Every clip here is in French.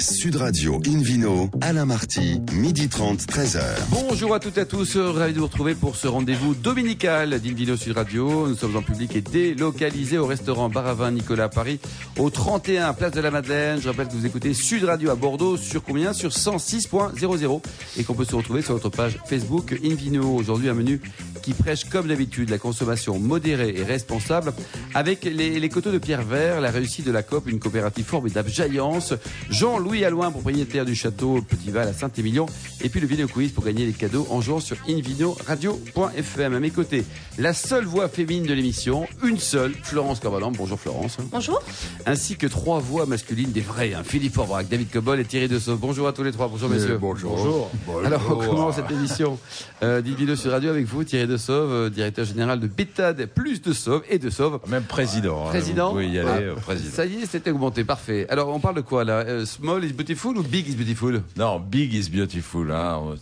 Sud Radio Invino, Alain Marty, midi 30, 13h. Bonjour à toutes et à tous, ravi de vous retrouver pour ce rendez-vous dominical d'Invino Sud Radio. Nous sommes en public et délocalisés au restaurant Baravin Nicolas à Paris, au 31 Place de la Madeleine. Je rappelle que vous écoutez Sud Radio à Bordeaux sur combien? Sur 106.00 et qu'on peut se retrouver sur notre page Facebook Invino. Aujourd'hui, un menu qui prêche comme d'habitude la consommation modérée et responsable avec les, les coteaux de pierre vert, la réussite de la COP, une coopérative formidable, Jaillance, Jean-Louis Allouin, propriétaire du château Petit Val à Saint-Émilion, et puis le Vino Quiz pour gagner les cadeaux en jouant sur invinoradio.fm. À mes côtés, la seule voix féminine de l'émission, une seule, Florence Corvalan. Bonjour Florence. Bonjour. Ainsi que trois voix masculines des vrais, hein, Philippe Aubrac, David Cobol et Thierry Dessau. Bonjour à tous les trois. Bonjour messieurs. Bonjour. Alors on commence cette émission euh, sur Radio avec vous, Thierry Dessau, euh, directeur général de Bétade, plus de Sauve et de Sauve. Même président. hein, Président Vous y aller, Ah, euh, président. Ça y est, c'était augmenté, parfait. Alors, on parle de quoi là Euh, Small is beautiful ou big is beautiful? Non, big is beautiful. Hein.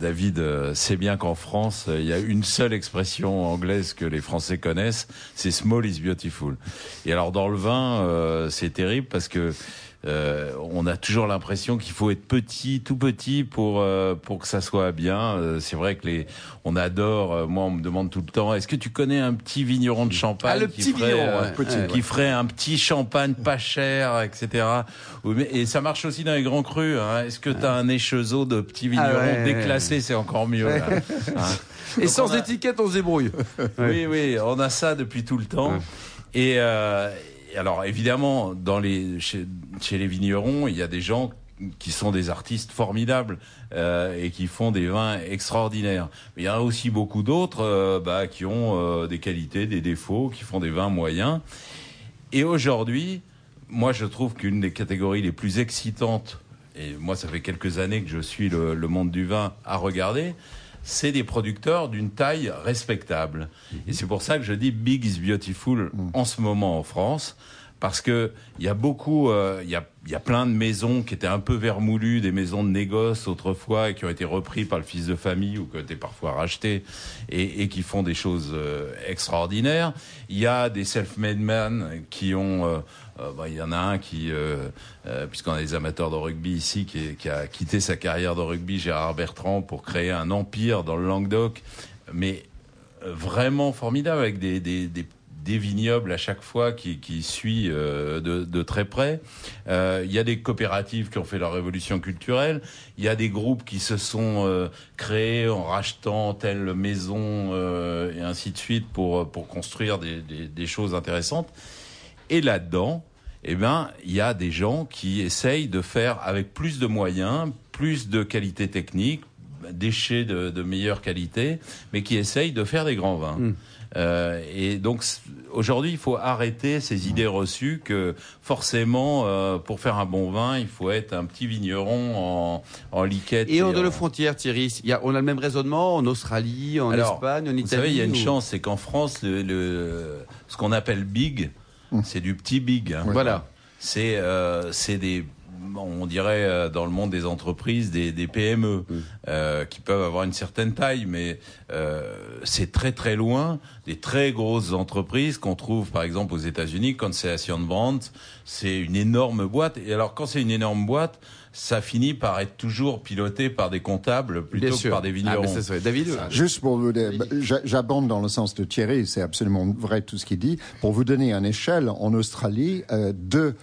David sait bien qu'en France, il y a une seule expression anglaise que les Français connaissent, c'est small is beautiful. Et alors dans le vin, euh, c'est terrible parce que euh, on a toujours l'impression qu'il faut être petit, tout petit pour euh, pour que ça soit bien. Euh, c'est vrai que les, on adore. euh, moi, on me demande tout le temps, est-ce que tu connais un petit vigneron de champagne Ah, le qui petit ferait, vigneron, euh. Petit, qui ouais. ferait un petit champagne pas cher, etc. Et ça marche aussi dans les grands crus. Hein. Est-ce que tu as un échezeau de petits vignerons Ah ouais. déclassés C'est encore mieux. là. Hein. Et Donc sans on a- étiquette, on se débrouille. Oui, oui, on a ça depuis tout le temps. Et, euh, alors, évidemment, dans les, chez, chez les vignerons, il y a des gens qui sont des artistes formidables euh, et qui font des vins extraordinaires. Mais il y en a aussi beaucoup d'autres euh, bah, qui ont euh, des qualités, des défauts, qui font des vins moyens. Et aujourd'hui, moi, je trouve qu'une des catégories les plus excitantes, et moi, ça fait quelques années que je suis le, le monde du vin à regarder, c'est des producteurs d'une taille respectable. Et c'est pour ça que je dis Big is Beautiful en ce moment en France. Parce que il y a beaucoup, euh, il y, a, plein de maisons qui étaient un peu vermoulues, des maisons de négoce autrefois, et qui ont été repris par le fils de famille ou qui ont été parfois rachetés et, qui font des choses euh, extraordinaires. Il y a des self-made men qui ont, euh, bah, il y en a un qui, puisqu'on a des amateurs de rugby ici, qui, a quitté sa carrière de rugby, Gérard Bertrand, pour créer un empire dans le Languedoc, mais vraiment formidable avec des, des, des, des vignobles à chaque fois qui, qui suit euh, de, de très près. Euh, Il y a des coopératives qui ont fait leur révolution culturelle. Il y a des groupes qui se sont euh, créés en rachetant telle maison et ainsi de suite pour, pour construire des, des, des choses intéressantes. Et là-dedans, eh ben, il y a des gens qui essayent de faire avec plus de moyens, plus de qualité technique, déchets de, de meilleure qualité, mais qui essayent de faire des grands vins. Mm. Euh, et donc aujourd'hui, il faut arrêter ces idées reçues que forcément, euh, pour faire un bon vin, il faut être un petit vigneron en, en liquette. Et en de en- la frontière, Thierry, il y a, on a le même raisonnement en Australie, en Alors, Espagne, en Italie. Vous savez, il y a une ou- chance, c'est qu'en France, le, le- ce qu'on appelle big, c'est du petit big. hein. Voilà. C'est euh, c'est des on dirait euh, dans le monde des entreprises des, des PME euh, qui peuvent avoir une certaine taille, mais euh, c'est très très loin des très grosses entreprises qu'on trouve par exemple aux États-Unis. Constellation Brands, c'est une énorme boîte. Et alors quand c'est une énorme boîte, ça finit par être toujours piloté par des comptables plutôt Bien que sûr. par des Ah, vignerons. mais c'est vrai. David Juste pour vous dire, bah, j'a- j'abonde dans le sens de Thierry, c'est absolument vrai tout ce qu'il dit. Pour vous donner une échelle, en Australie, euh, deux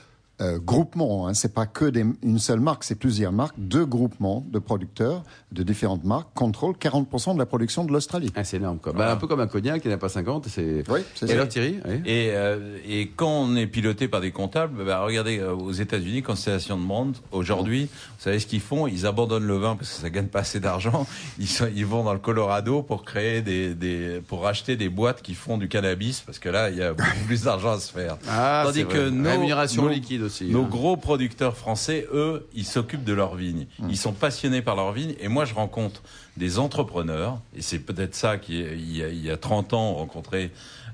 euh, groupements, hein, c'est pas que des- une seule marque, c'est plusieurs marques, deux groupements de producteurs de différentes marques contrôlent 40% de la production de l'Australie. Ah, c'est énorme. Quoi. Bah, un peu comme un cognac qui n'a pas 50. C'est... Oui, c'est Et ça. alors Thierry oui. Et, euh, et quand on est piloté par des comptables, bah, regardez euh, aux États-Unis, Constellation de Brand, aujourd'hui, vous savez ce qu'ils font? Ils abandonnent le vin parce que ça gagne pas assez d'argent. Ils, sont- ils vont dans le Colorado pour créer des, des, pour acheter des boîtes qui font du cannabis parce que là, il y a beaucoup plus d'argent à se faire. Ah, Tandis c'est que vrai. nos- Rémunération nos- liquide aussi. Nos hein. gros producteurs français, eux, ils s'occupent de leurs vignes. Ils sont passionnés par leurs vignes. Et moi, je rencontre des entrepreneurs, et c'est peut-être ça qui, il y, a, il y a 30 ans, on rencontrait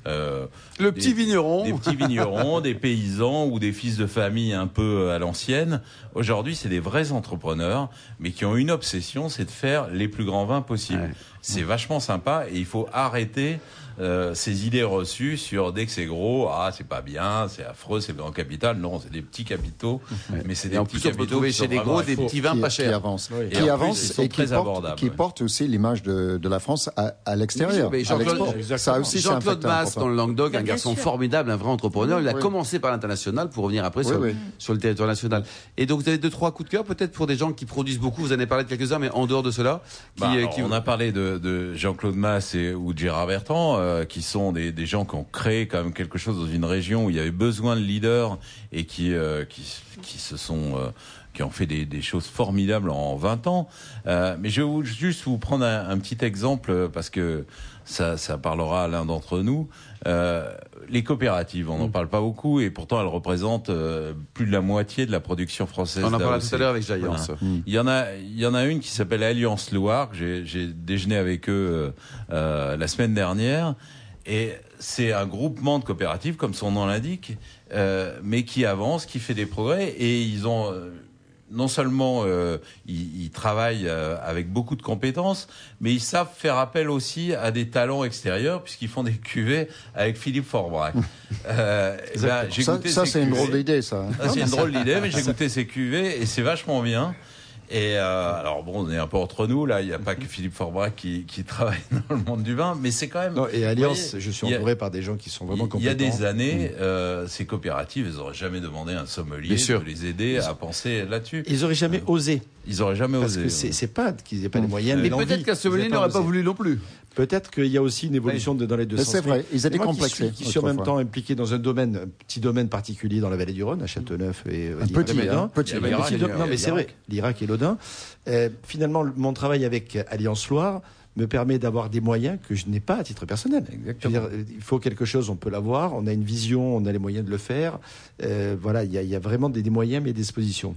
euh, Le des- petit vigneron. des petits vignerons, des paysans ou des fils de famille un peu à l'ancienne. Aujourd'hui, c'est des vrais entrepreneurs, mais qui ont une obsession, c'est de faire les plus grands vins possibles. Ouais. C'est vachement sympa et il faut arrêter euh, ces idées reçues sur dès que c'est gros, ah c'est pas bien, c'est affreux, c'est le grand capital. Non, c'est des petits capitaux, mais c'est Et des en petits plus, on peut capitaux trouver qui chez vraiment gros des petits vins qui, pas qui chers. Oui. qui Et en plus, avance ils sont et qui très porte, abordables, qui ouais. porte aussi l'image de, de la France à, à l'extérieur, Mais à Jean-Claude- l'export. Exactement. Ça aussi, c'est un Jean-Claude facteur Masse, important. dans le Languedoc, garçon sûr. formidable, un vrai entrepreneur. Il a Oui. commencé par l'international pour revenir après Oui, sur, oui. sur le territoire national. Et donc, vous avez deux, trois coups de cœur, peut-être pour des gens qui produisent beaucoup. Vous en avez parlé de quelques-uns, mais en dehors de cela, qui, Bah, euh, alors, qui- on a parlé de, de Jean-Claude Masse et, ou de Gérard Bertrand, euh, qui sont des, des gens qui ont créé quand même quelque chose dans une région où il y avait besoin de leaders et qui, euh, qui, qui se sont, euh, qui ont fait des, des choses formidables en 20 ans. Euh, mais je vais vous- juste vous prendre un, un petit exemple euh, parce que ça, ça parlera à l'un d'entre nous. Euh, les coopératives, Mm. on n'en parle pas beaucoup et pourtant elles représentent euh, plus de la moitié de la production française. on en parlait tout à l'heure avec Jaillance. Voilà. Il y en a, il y en a une qui s'appelle Alliance Loire. que J'ai, j'ai déjeuné avec eux euh, euh, la semaine dernière, et c'est un groupement de coopératives, comme son nom l'indique, euh, mais qui avance, qui fait des progrès, et ils ont euh, non seulement euh, ils, ils travaillent euh, avec beaucoup de compétences, mais ils savent faire appel aussi à des talents extérieurs, puisqu'ils font des cuvées avec Philippe Forbrac. Euh, ben, j'ai Ça, ça, c'est une drôle d'idée, ça. hein. Ah, c'est une drôle d'idée, mais j'ai goûté ces cuvées et c'est vachement bien. Et euh, alors bon, on est un peu entre nous là. Il n'y a pas que Philippe Forbrac qui, qui travaille dans le monde du vin, mais c'est quand même. Non, et Alliance, voyez, je suis a- entouré par des gens qui sont vraiment il y a compétents. des années, euh, ces coopératives, elles n'auraient jamais demandé à un sommelier de les aider à penser là-dessus. Ils auraient jamais osé. Ils auraient jamais Parce osé. que c'est c'est pas qu'ils n'aient pas les moyens. Mais peut-être qu'un sommelier n'aurait pas voulu non plus. Peut-être qu'il y a aussi une évolution de- dans les deux sens. c'est vrai, ils étaient complexés Qui suis en même temps impliqué dans un domaine, un petit domaine particulier dans la vallée du Rhône, à Châteauneuf et euh, Un petit, hein, petit. Non, mais c'est vrai, l'Irak. et l'Audin. Euh, finalement, le- mon travail avec Alliance Loire me permet d'avoir des moyens que je n'ai pas à titre personnel. Dire, euh, il faut quelque chose, on peut l'avoir, on a une vision, on a les moyens de le faire. Euh, voilà, il y, a- il y a vraiment des, des moyens, mais des dispositions.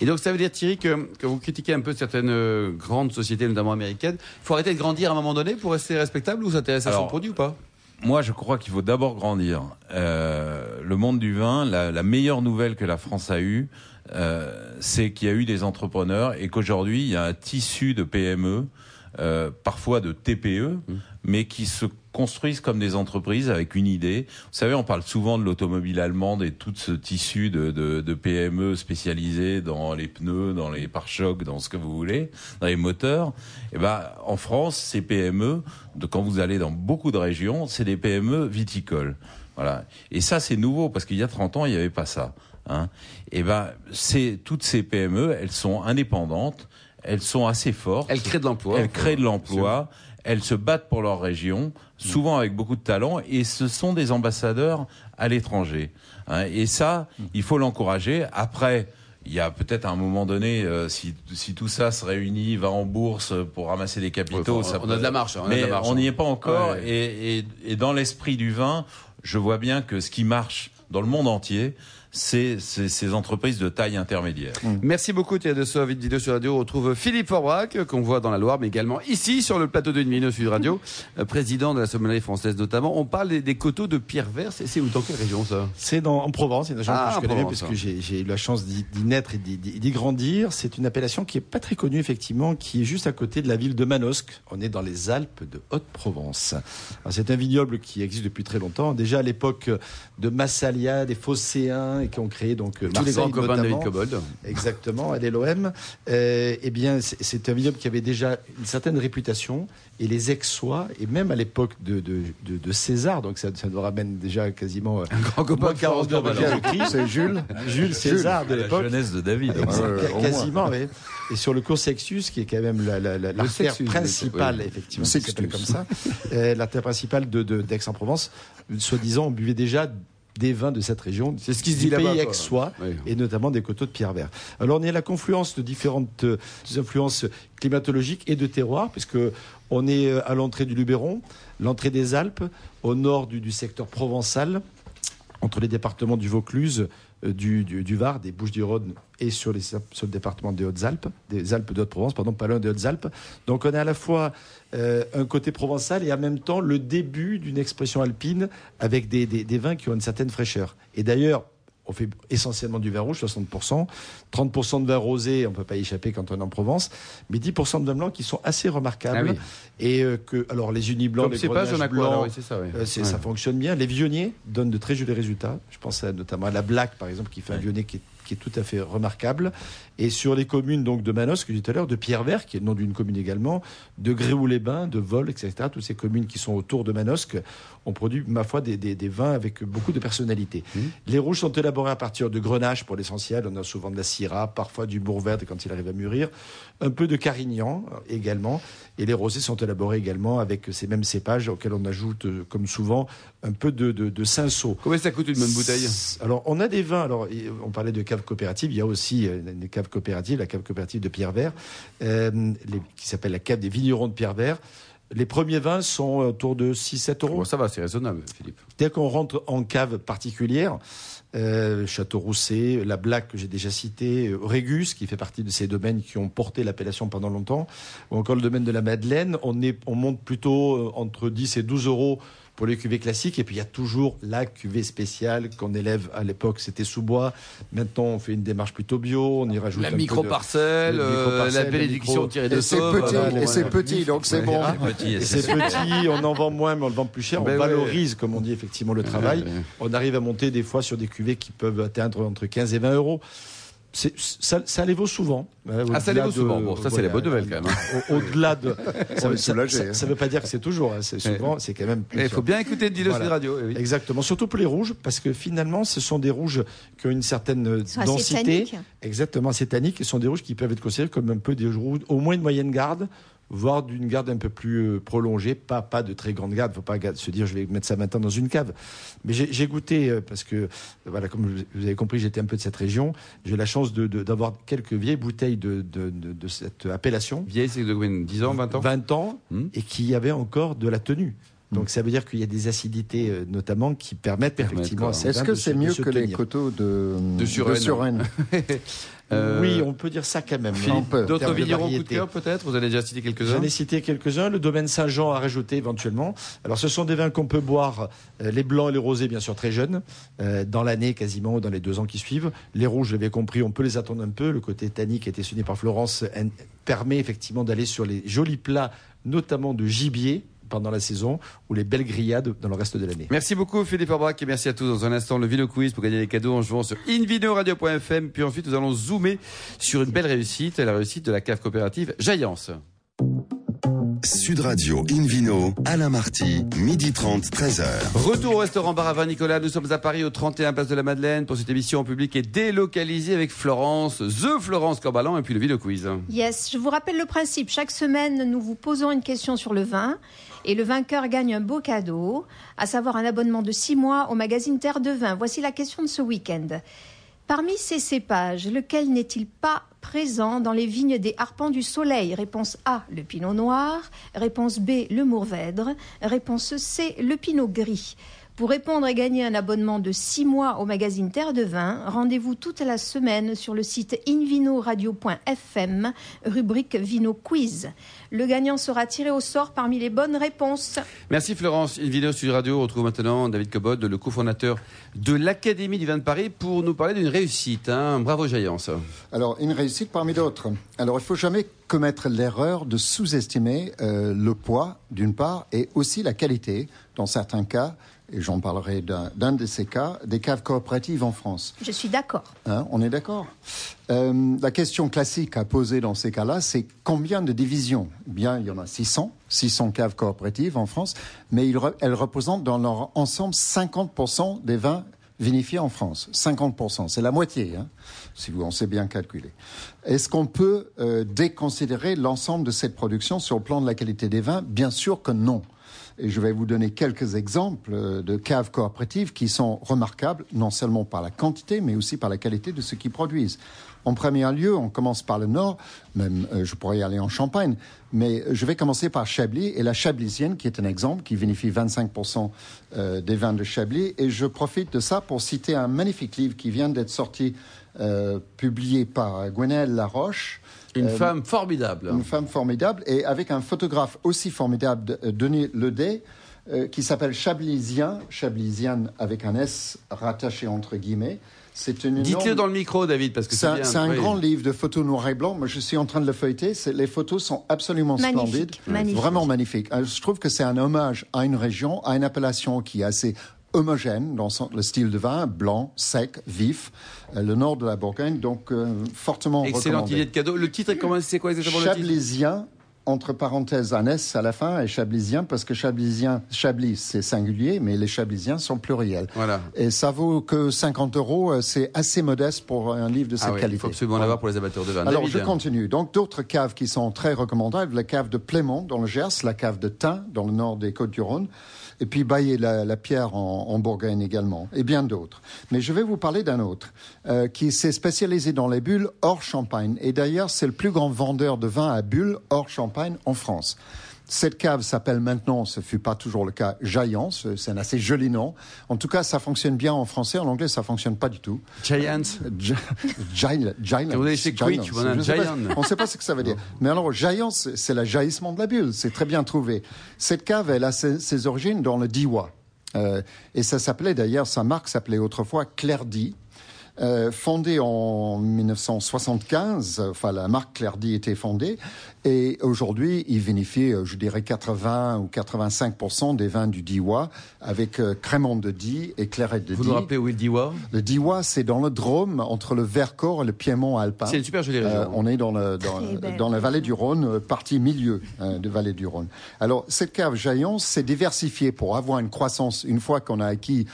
Et donc, ça veut dire, Thierry, que, que vous critiquez un peu certaines euh, grandes sociétés, notamment américaines. Il faut arrêter de grandir à un moment donné pour rester respectable ou s'intéresser à son produit ou pas? Moi, je crois qu'il faut d'abord grandir. Euh, le monde du vin, la, la meilleure nouvelle que la France a eue, euh, c'est qu'il y a eu des entrepreneurs et qu'aujourd'hui, il y a un tissu de PME, euh, parfois de TPE, mais qui se construisent comme des entreprises avec une idée. Vous savez, on parle souvent de l'automobile allemande et tout ce tissu de, de, de PME spécialisés dans les pneus, dans les pare-chocs, dans ce que vous voulez, dans les moteurs. Et ben, en France, ces PME, de, quand vous allez dans beaucoup de régions, c'est des PME viticoles. Voilà. Et ça, c'est nouveau parce qu'il y a 30 ans, il n'y avait pas ça. Hein. Et ben, c'est toutes ces PME, elles sont indépendantes, elles sont assez fortes. Elle crée de l'emploi. Elles créent de l'emploi, elles se battent pour leur région, souvent avec beaucoup de talent, et ce sont des ambassadeurs à l'étranger. hein. et ça, il faut l'encourager. Après, il y a peut-être à un moment donné, euh, si, si tout ça se réunit, va en bourse pour ramasser des capitaux, Ouais, ça on peut- a de la marche, hein, on a de mais la marche, on hein. n'y est pas encore. Ouais. Et, et, et dans l'esprit du vin, je vois bien que ce qui marche dans le monde entier, c'est c'est ces entreprises de taille intermédiaire. Merci beaucoup Thierry Dessau, vite vidéo sur radio. On retrouve Philippe Forbrac, euh, qu'on voit dans la Loire, mais également ici sur le plateau de Vidéo Sud Radio, euh, président de la sommellerie française notamment. On parle des, des coteaux de pierre vert. C'est c'est où dans quelle région ça? C'est dans- en Provence, c'est une région Ah, que je connais bien parce que j'ai eu la chance d'y naître et d'y- grandir. C'est une appellation qui est pas très connue effectivement, qui est juste à côté de la ville de Manosque. On est dans les Alpes de Haute-Provence. C'est un vignoble qui existe depuis très longtemps. Déjà à l'époque de Massalia, des Phocéens, et qui ont créé donc euh, Tous les Marseille grands copains de. Cobold. Exactement, à l'LOM. Euh, eh bien, c'est- un vignoble qui avait déjà une certaine réputation. Et les Aixois, et même à l'époque de, de, de, de César, donc ça, ça nous ramène déjà quasiment euh, Grand copain de 42 Florence avant Dorval. Jésus-Christ. C'est Jules. Jules César de La l'époque. jeunesse de David. Au quasiment, oui. Et sur le cours Sextus, qui est quand même la- la- la- l'artère principale, oui. effectivement, qui Sextus. s'appelle comme ça, euh, l'artère principale d'Aix-en-Provence, soi-disant, on buvait déjà des vins de cette région, C'est ce qui se du dit là-bas, pays aixois, Oui. et notamment des coteaux de pierre vert. Alors on est à la confluence de différentes euh, influences climatologiques et de terroirs, puisque on est euh, à l'entrée du Luberon, l'entrée des Alpes, au nord du, du secteur provençal, entre les départements du Vaucluse, du, du, du Var, des Bouches-du-Rhône et sur, les, sur le département des Hautes-Alpes, des Alpes de Haute-Provence, pardon, pas loin des Hautes-Alpes. Donc on a à la fois euh, un côté provençal et en même temps le début d'une expression alpine avec des, des, des vins qui ont une certaine fraîcheur. Et d'ailleurs, on fait essentiellement du vin rouge, 60%, 30% de vin rosé, on ne peut pas y échapper quand on est en Provence, mais 10% de vin blanc qui sont assez remarquables. Ah oui. Et euh, que, alors les unis blancs, Comme les pas, blancs, oui, ça, oui. euh, Ouais. ça fonctionne bien. Les vionniers donnent de très jolis résultats. Je pense à- notamment à la Black, par exemple, qui fait un vionnier qui est, qui est tout à fait remarquable. Et sur les communes donc de Manos, que j'ai dit tout à l'heure, de Pierre-Vert, qui est le nom d'une commune également, de Gréoux-les-Bains, de Vol, etc. Toutes ces communes qui sont autour de Manosque ont produit, ma foi, des, des- des vins avec beaucoup de personnalité. Mmh. Les rouges sont élaborés à partir de grenache pour l'essentiel. On a souvent de la syrah, parfois du bourverde quand il arrive à mûrir, un peu de carignan euh, également. Et les rosés sont élaborés également avec ces mêmes cépages auxquels on ajoute, euh, comme souvent, un peu de, de, de cinsault. Combien ça coûte une bonne bouteille? Alors, on a des vins. Alors, on parlait de caves coopératives. Il y a aussi euh, une cave coopérative, la cave coopérative de Pierre-Vert, euh, les- qui s'appelle la cave des vignerons de Pierre-Vert. Les premiers vins sont autour de 6-7 euros. Bon, ça va, c'est raisonnable, Philippe. Dès qu'on rentre en cave particulière, euh, Château Rousset, la Black que j'ai déjà cité, euh, Régus qui fait partie de ces domaines qui ont porté l'appellation pendant longtemps, ou encore le domaine de la Madeleine, on, est, on monte plutôt euh, entre 10 et 12 euros pour les cuvées classiques. Et puis il y a toujours la cuvée spéciale qu'on élève à l'époque, c'était sous bois. Maintenant, on fait une démarche plutôt bio, on y rajoute La un peu de- micro-parcelle, le euh, micro-parcelle, la bénédiction micro- tirée de sauve. petit, voilà, et c'est petit, donc c'est bon. Ah, Petit, Et c'est petit, on en vend moins, mais on le vend plus cher. Ben on ouais. valorise, comme on dit effectivement, le travail. ouais. On arrive à monter des fois sur des cuvées qui peuvent atteindre entre 15 et 20 euros. C'est- Ça, ça les vaut souvent. Ah, ça les vaut souvent. Bon, ça, c'est la bonne nouvelle, quand même, hein. Au- Au-delà de. Ça veut- ça- hein. veut pas dire que c'est toujours. hein, C'est souvent, c'est quand même. plus Il faut bien écouter Dilo Voilà. Sud Radio. eh oui. Exactement, surtout pour les rouges, parce que finalement, ce sont des rouges qui ont une certaine Ils sont assez densité. Exactement, c'est tannique. Ce sont des rouges qui peuvent être considérés comme un peu des rouges, au moins une moyenne garde, voire d'une garde un peu plus euh, prolongée, pas, pas de très grande garde. Il ne faut pas se dire je vais mettre ça maintenant dans une cave. Mais j'ai goûté, euh, parce que, voilà, comme vous- avez compris, j'étais un peu de cette région. J'ai la chance de- de- d'avoir quelques vieilles bouteilles de, de- cette appellation. Vieille, c'est de combien? 10 ans, 20 ans? 20 ans, Hmm? et qui avaient encore de la tenue. Donc ça veut dire qu'il y a des acidités euh, notamment qui permettent Permettent, effectivement quoi. à ces Est-ce que de c'est de mieux que les coteaux de, De Suresnes. Suresnes Euh, Oui, on peut dire ça quand même. D'autres de vignerons coup de cœur, peut-être? Vous en avez déjà cité quelques-uns? J'en ai cité quelques-uns. Le domaine Saint-Jean a rajouté éventuellement. Alors, ce sont des vins qu'on peut boire, euh, les blancs et les rosés, bien sûr, très jeunes, euh, dans l'année quasiment, ou dans les deux ans qui suivent. Les rouges, je l'avais compris, on peut les attendre un peu. Le côté tannique qui a été souligné par Florence en- permet effectivement d'aller sur les jolis plats, notamment de gibier pendant la saison, ou les belles grillades dans le reste de l'année. Merci beaucoup Philippe Orbach et merci à tous. Dans un instant, le Vino Quiz pour gagner des cadeaux en jouant sur invinoradio.fm. Puis ensuite, nous allons zoomer sur une belle réussite, la réussite de la cave coopérative Jaillance. Sud Radio Invino, Alain Marty, midi 30, 13h. Retour au restaurant Bar à Vin Nicolas. Nous sommes à Paris au 31 Place de la Madeleine pour cette émission en public et délocalisée avec Florence, The Florence Corbalan et puis le Vino Quiz. Yes, je vous rappelle le principe. Chaque semaine, nous vous posons une question sur le vin et le vainqueur gagne un beau cadeau, à savoir un abonnement de six mois au magazine Terre de Vin. Voici la question de ce week-end. Parmi ces cépages, lequel n'est-il pas présent dans les vignes des Harpents du Soleil Réponse A, le Pinot Noir. Réponse B, le Mourvèdre. Réponse C, le Pinot Gris. Pour répondre et gagner un abonnement de 6 mois au magazine Terre de Vin, rendez-vous toute la semaine sur le site invinoradio.fm, rubrique Vino Quiz. Le gagnant sera tiré au sort parmi les bonnes réponses. Merci Florence. Une vidéo sur Radio. On retrouve maintenant David Cobod, le cofondateur de l'Académie du vin de Paris, pour nous parler d'une réussite. hein. Bravo Jaillance. Alors, une réussite parmi d'autres. Alors, il faut jamais commettre l'erreur de sous-estimer euh, le poids, d'une part, et aussi la qualité, dans certains cas, et j'en parlerai d'un de ces cas, des caves coopératives en France. Je suis d'accord. Hein, on est d'accord Euh, La question classique à poser dans ces cas-là, c'est combien de divisions? Eh Bien, il y en a 600, 600 caves coopératives en France, mais ils elles représentent dans leur ensemble 50% des vins vinifiés en France. 50%, c'est la moitié, hein, si vous en sait bien calculer. Est-ce qu'on peut euh, déconsidérer l'ensemble de cette production sur le plan de la qualité des vins? Bien sûr que non. Et je vais vous donner quelques exemples euh, de caves coopératives qui sont remarquables, non seulement par la quantité, mais aussi par la qualité de ce qu'ils produisent. En premier lieu, on commence par le nord, même euh, je pourrais y aller en Champagne, mais je vais commencer par Chablis et la Chablisienne, qui est un exemple, qui vinifie 25% euh, des vins de Chablis. Et je profite de ça pour citer un magnifique livre qui vient d'être sorti, publié par Gwenaëlle Laroche. Une femme formidable. Une femme formidable, et avec un photographe aussi formidable, Denis Ledet, qui s'appelle Chablisien, Chablisien avec un S rattaché entre guillemets. Dites-le dans le micro, David, parce que c'est C'est un grand livre de photos noir et blanc. Moi, je suis en train de le feuilleter. Les photos sont absolument splendides, vraiment magnifiques. Euh, je trouve que c'est un hommage à une région, à une appellation qui est assez homogène dans le style de vin, blanc, sec, vif, euh, le nord de la Bourgogne, donc euh, fortement Excellente idée de cadeau. Le titre, c'est quoi exactement Chablisien, entre parenthèses un S à la fin et chablisien parce que chablisien, chablis c'est singulier, mais les chablisiens sont pluriels. Voilà. Et ça vaut que 50 euros, euh, c'est assez modeste pour un livre de cette qualité. Il faut absolument l'avoir pour les amateurs de vin. Alors je continue. Donc d'autres caves qui sont très recommandables, la cave de Plémont dans le Gers, la cave de Tain dans le nord des Côtes-du-Rhône et puis Bailly-la-Pierre en, Bourgogne également, et bien d'autres. Mais je vais vous parler d'un autre euh, qui s'est spécialisé dans les bulles hors champagne. Et d'ailleurs, c'est le plus grand vendeur de vin à bulles hors champagne en France. Cette cave s'appelle maintenant, ce fut pas toujours le cas, Giant. C'est un assez joli nom. En tout cas, ça fonctionne bien en français. En anglais, ça fonctionne pas du tout. Giant. Giant. Vous avez chez Quick, Giant. On ne sait pas ce que ça veut dire. Mais alors, Giant, c'est le jaillissement de la bulle. C'est très bien trouvé. Cette cave, elle a ses, origines dans le Diwa. Euh, et ça s'appelait d'ailleurs, sa marque s'appelait autrefois Clairdy. Euh, fondée en 1975, enfin la marque Clairdy était fondée, et aujourd'hui, il vinifie, euh, je dirais, 80 ou 85% des vins du Diwa avec euh, crémant de Die et clairette de Die. Vous nous rappelez où est le Diwa? Le Diwa, c'est dans le Drôme, entre le Vercors et le Piémont alpin. C'est une super jolie région. Euh, on est dans, le, dans, dans la vallée du Rhône, partie milieu de vallée du Rhône. Alors, cette cave Jaillon s'est diversifiée pour avoir une croissance une fois qu'on a acquis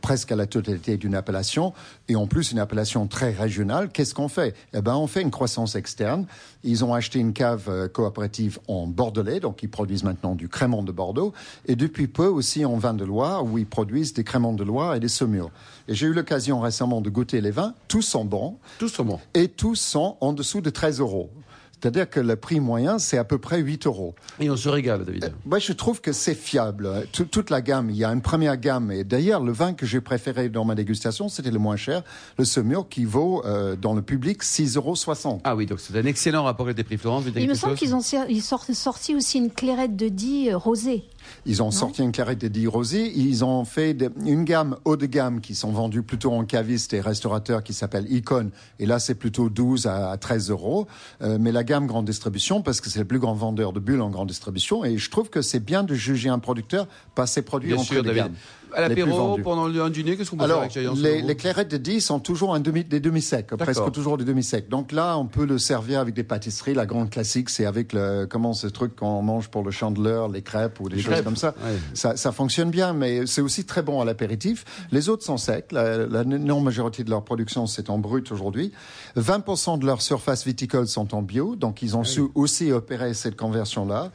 presque à la totalité d'une appellation, et en plus une appellation très régionale. Qu'est-ce qu'on fait? Eh ben, on fait une croissance externe. Ils ont acheté une cave euh, coopérative en Bordelais, donc ils produisent maintenant du crémant de Bordeaux, et depuis peu aussi en vin de Loire, où ils produisent des crémants de Loire et des saumures. Et j'ai eu l'occasion récemment de goûter les vins, tous sont bons. Tous sont bons. Et tous sont en dessous de 13 euros. C'est-à-dire que le prix moyen, c'est à peu près 8 euros. Et on se régale, David. Euh, moi, je trouve que c'est fiable. toute la gamme, il y a une première gamme. Et d'ailleurs, le vin que j'ai préféré dans ma dégustation, c'était le moins cher, le Semur, qui vaut euh, dans le public 6,60 euros. Ah oui, donc c'est un excellent rapport avec des prix Florence. Il me semble qu'ils ont sorti aussi une clairette de Die euh, rosée. Ils ont sorti une clarette de Die rosée. Ils ont fait une gamme haut de gamme qui sont vendus plutôt en caviste et restaurateurs qui s'appelle Icon. Et là, c'est plutôt 12 à 13 euros. Euh, mais la gamme grande distribution, parce que c'est le plus grand vendeur de bulles en grande distribution. Et je trouve que c'est bien de juger un producteur par ses produits Bien en sûr, David à l'apéro, pendant le dîner, qu'est-ce qu'on peut Alors, faire avec les, les clairettes de 10 sont toujours un demi, des demi-secs, presque toujours des demi-secs. Donc là, on peut le servir avec des pâtisseries. La grande classique, c'est avec le, comment ce truc qu'on mange pour le chandeleur, les crêpes ou des choses comme ça. ça. ça. fonctionne bien, mais c'est aussi très bon à l'apéritif. Les autres sont secs. La, la majorité de leur production, c'est en brut aujourd'hui. 20% de leur surface viticole sont en bio, donc ils ont su aussi opérer cette conversion-là.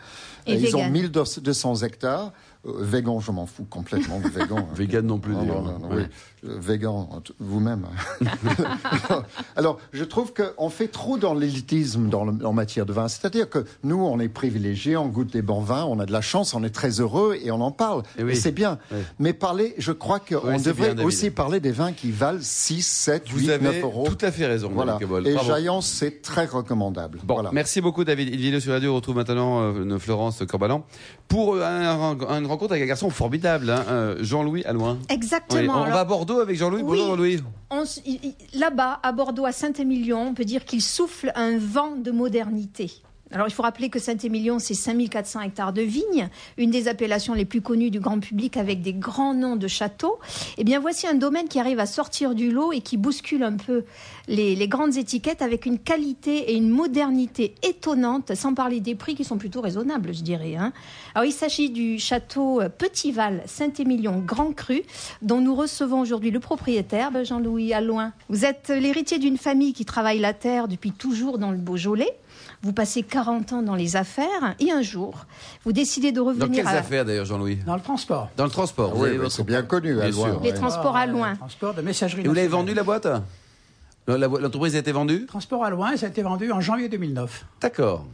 ils ont 1200 hectares. Végan, je m'en fous complètement de végan. Hein. Vegan non plus. Non, non, non, oui. Euh, végan, vous-même. Alors, je trouve qu'on fait trop dans l'élitisme dans en matière de vin. C'est-à-dire que nous, on est privilégiés, on goûte des bons vins, on a de la chance, on est très heureux et on en parle. Et, c'est bien. Mais parler, je crois qu'on devrait aussi parler des vins qui valent 6, 7, 8, 9 euros. Tout à fait raison. Voilà. Et Jaillance, c'est très recommandable. Bon, voilà. merci beaucoup, David. Il vient sur radio. On retrouve maintenant euh, Florence Corbalan pour euh, un, rencontre avec un garçon formidable, hein, euh, Jean-Louis Alloin. Exactement. on va à Bordeaux avec Jean-Louis. Bonjour Jean-Louis. Là-bas, à Bordeaux, à Saint-Émilion, on peut dire qu'il souffle un vent de modernité. Alors il faut rappeler que Saint-Émilion, c'est 5400 hectares de vignes, une des appellations les plus connues du grand public avec des grands noms de châteaux. Eh bien voici un domaine qui arrive à sortir du lot et qui bouscule un peu les, grandes étiquettes avec une qualité et une modernité étonnantes, sans parler des prix qui sont plutôt raisonnables, je dirais. Hein. Alors il s'agit du château Petit Val Saint-Émilion Grand Cru, dont nous recevons aujourd'hui le propriétaire, ben, Jean-Louis Alloin. Vous êtes l'héritier d'une famille qui travaille la terre depuis toujours dans le Beaujolais. Vous passez 40 ans dans les affaires et un jour, vous décidez de Dans revenir quelles à affaires d'ailleurs, Jean-Louis? Dans le transport. Dans le transport. vous Oui, votre- c'est bien connu. à Bien loin, sûr. les ouais. transports à loin. euh, Transport de messagerie. Et vous l'avez vendu la boîte? L'entreprise a été vendue? Transport à loin, ça a été vendu en janvier 2009. D'accord.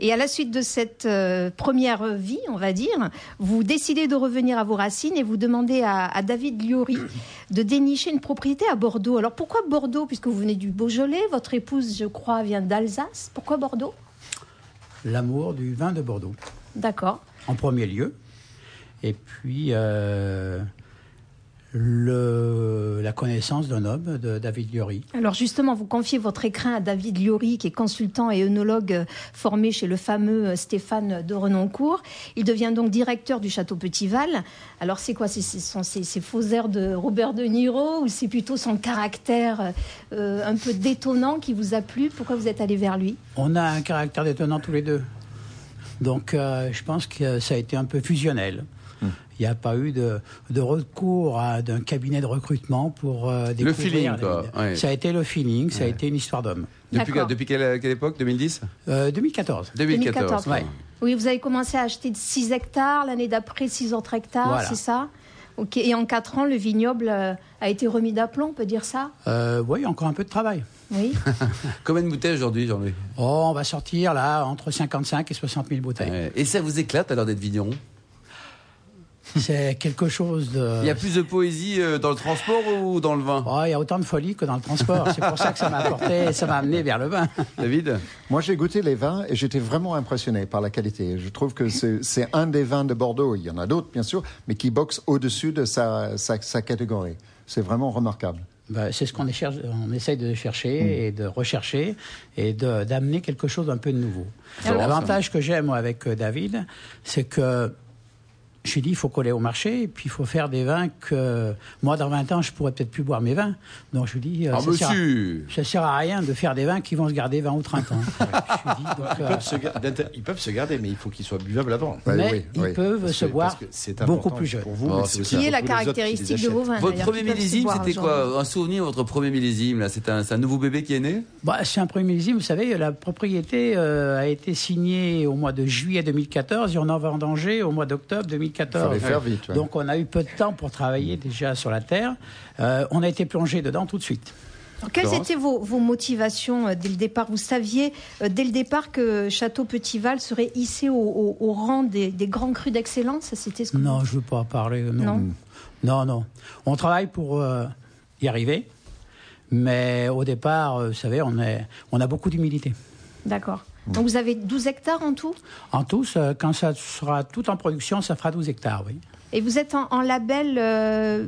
Et à la suite de cette euh, première vie, on va dire, vous décidez de revenir à vos racines et vous demandez à, à David Liori de dénicher une propriété à Bordeaux. Alors pourquoi Bordeaux Puisque vous venez du Beaujolais, votre épouse, je crois, vient d'Alsace. Pourquoi Bordeaux? L'amour du vin de Bordeaux, D'accord. en premier lieu. Et puis, euh, le, la connaissance d'un homme, de David Liori. Alors justement, vous confiez votre écrin à David Liori, qui est consultant et œnologue euh, formé chez le fameux euh, Stéphane de Renoncourt. Il devient donc directeur du château Petitval. Alors c'est quoi? C'est- Ce sont ces, ces faux airs de Robert De Niro ou c'est plutôt son caractère euh, un peu détonnant qui vous a plu? Pourquoi vous êtes allé vers lui? On a un caractère détonnant tous les deux. Donc, euh, je pense que ça a été un peu fusionnel. Il n'y a pas eu de, de recours à d'un cabinet de recrutement pour euh, découvrir. feeling, les- quoi, ouais. Ça a été le feeling, ça a été une histoire d'homme. Depuis, quelle, quelle époque? 2010 Euh, 2014. 2014. 2014, ouais. Oui, vous avez commencé à acheter 6 hectares, l'année d'après 6 autres hectares, Voilà. c'est ça? Ok. Et en 4 ans, le vignoble euh, a été remis d'aplomb, on peut dire ça? Euh, oui, encore un peu de travail. Oui. Combien de bouteilles aujourd'hui, Jean-Louis? Oh, on va sortir là entre 55 et 60 000 bouteilles. Ouais. Et ça vous éclate alors d'être vigneron? C'est quelque chose de. Il y a plus de poésie euh, dans le transport ou dans le vin? Oh, il y a autant de folie que dans le transport. C'est pour ça que ça m'a apporté, ça m'a amené vers le vin. David? Moi, j'ai goûté les vins et j'étais vraiment impressionné par la qualité. Je trouve que c'est un des vins de Bordeaux. Il y en a d'autres, bien sûr, mais qui boxe au-dessus de sa, sa, sa catégorie. C'est vraiment remarquable. Ben, c'est ce qu'on on essaye de chercher et de rechercher et d'amener quelque chose d'un peu de nouveau. L'avantage que j'ai, moi, avec euh, David, c'est que je lui dis, il faut coller au marché, et puis il faut faire des vins que, moi, dans 20 ans, je pourrais peut-être plus boire mes vins. Donc je lui dis, euh, Ah, ça, sert à, monsieur ça sert à rien de faire des vins qui vont se garder 20 ou 30 ans. je lui dis, donc, Ils euh, peuvent, se ils peuvent se garder, mais il faut qu'ils soient buvables avant. Ouais, mais oui, ils oui. peuvent Parce se que- boire parce que c'est beaucoup plus jeunes. Pour vous, Oh, c'est Qui est la caractéristique de vos vins Votre premier millésime, c'était quoi Un souvenir, votre premier millésime là C'est un, c'est un nouveau bébé qui est né? Bah, c'est un premier millésime. Vous savez, la propriété euh, a été signée au mois de juillet 2014 et on en vendangé au mois d'octobre 2014. Fallait faire vite, ouais. Donc on a eu peu de temps pour travailler déjà sur la terre. Euh, on a été plongé dedans tout de suite. Alors, quelles étaient vos, vos motivations euh, dès le départ Vous saviez euh, dès le départ que Château Petitval serait hissé au, au- au rang des, des grands crus d'excellence? C'était ce que Non, vous- je veux pas parler. Non, Non. non, non. On travaille pour euh, y arriver, mais au départ, euh, vous savez, on, est, on a beaucoup d'humilité. D'accord. Donc vous avez 12 hectares en tout? En tous, euh, quand ça sera tout en production, ça fera 12 hectares, oui. Et vous êtes en, en label, euh,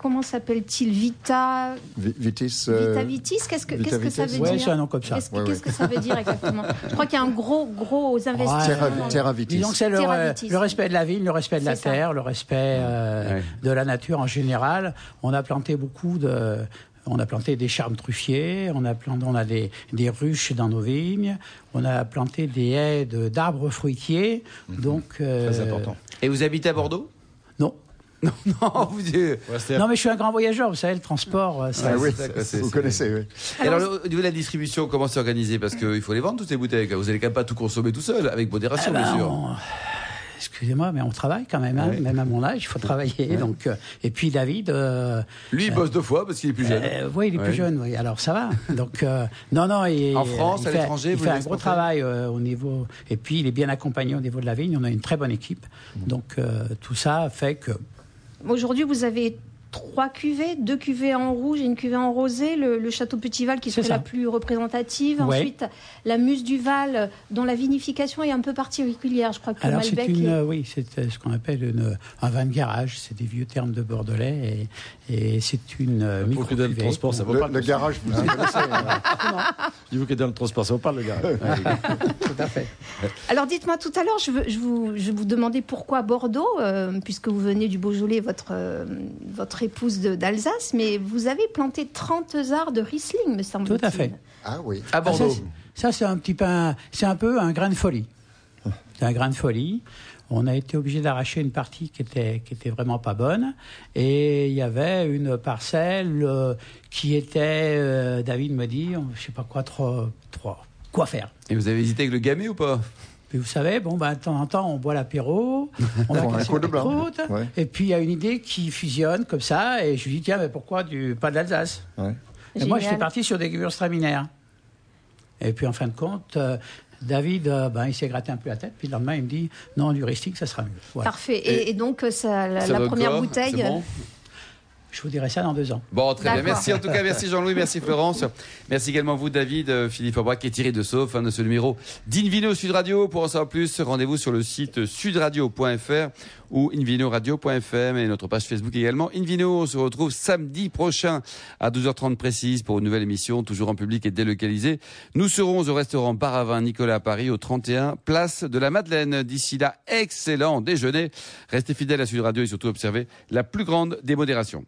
comment s'appelle-t-il? Vita, Vi- Vitis. euh, Vita Vitis Qu'est-ce que, Vita qu'est-ce que ça veut Ouais, dire? c'est un nom comme ça. Qu'est-ce, que- Ouais, qu'est-ce que ça veut dire exactement? Je crois qu'il y a un gros, gros investissement. Terra. Terra Vitis. Disons que c'est le, euh, le respect de la ville, le respect de la ça. terre, le respect euh, Ouais. de la nature en général. On a planté beaucoup de. On a planté des charmes truffiers, on a, planté, on a des, des ruches dans nos vignes, on a planté des haies de- d'arbres fruitiers. Donc, euh, Très important. Et vous habitez à Bordeaux? Non. Non, non, vous dites. Ouais, Non, mais je suis un grand voyageur, vous savez, le transport, euh, ça- Ah oui, ça, vous connaissez, oui. Alors, le- au niveau de la distribution, comment c'est organisé? Parce qu'il faut les vendre, toutes ces bouteilles. Vous allez quand même pas tout consommer tout seul, avec modération, Ah ben, bien sûr. on- Excusez-moi, mais on travaille quand même, hein, Ouais. même à mon âge, il faut travailler. Donc, euh, et puis David, euh, Lui, il bosse deux fois parce qu'il est plus jeune. Euh, oui, il est Ouais. plus jeune, oui. Alors ça va. Donc euh, non, non. Et, En France, il à fait- l'étranger, il vous fait le un gros travail euh, au niveau. Et puis il est bien accompagné au niveau de la vigne. On a une très bonne équipe. Mmh. Donc euh, tout ça fait que Aujourd'hui, vous avez trois cuvées, deux cuvées en rouge et une cuvée en rosé. Le, le Château Petitval qui serait ça. la plus représentative. Ouais. Ensuite, la Muse du Val, dont la vinification est un peu particulière. Je crois que le alors c'est Malbec une, est- euh, oui, c'est euh, ce qu'on appelle une, un vin de garage. C'est des vieux termes de bordelais et, et c'est une euh, que dans le transport, ça vaut Le, pas le garage, vous y connaissez. hein. Je vous que dans le transport, ça vaut pas le garage. Tout à fait. Alors dites-moi tout à l'heure, je, je vous, je vous demandais pourquoi Bordeaux, euh, puisque vous venez du Beaujolais, votre, euh, votre épouse d'Alsace, mais vous avez planté 30 arts de Riesling, me semble-t-il. Tout à fait. Ah oui. À Ah, Bordeaux. ça, c'est- ça, c'est un petit peu, un- c'est un peu un grain de folie. C'est un grain de folie. On a été obligé d'arracher une partie qui était qui était vraiment pas bonne, et il y avait une parcelle euh, qui était, euh, David me dit, je sais pas quoi, trois, trois, quoi faire. Et vous avez hésité avec le gamay ou pas? Puis vous savez, bon, ben, de temps en temps, on boit l'apéro, on va casser de blanc. ouais. et puis il y a une idée qui fusionne comme ça, et je lui dis, tiens, mais pourquoi du, pas d'Alsace ouais. Et moi, j'étais parti sur des gewürztraminer. Et puis en fin de compte, euh, David, euh, ben, il s'est gratté un peu la tête, puis le lendemain, il me dit, non, du risting, ça sera mieux. Parfait. Et, donc, ça, la, la première bouteille... Je vous dirai ça dans deux ans. Bon, très bien. Merci en tout cas. Merci Jean-Louis. Merci Florence. Merci également vous, David, euh, Philippe Aubrac et Thierry de Sauf, fin de ce numéro d'Invino Sud Radio. Pour en savoir plus, rendez-vous sur le site sudradio.fr ou invinoradio.fm et notre page Facebook également. Invino, on se retrouve samedi prochain à 12h30 précise pour une nouvelle émission, toujours en public et délocalisée. Nous serons au restaurant Paravin Nicolas à Paris au 31 Place de la Madeleine. D'ici là, excellent déjeuner. Restez fidèles à Sud Radio et surtout observez la plus grande démodération.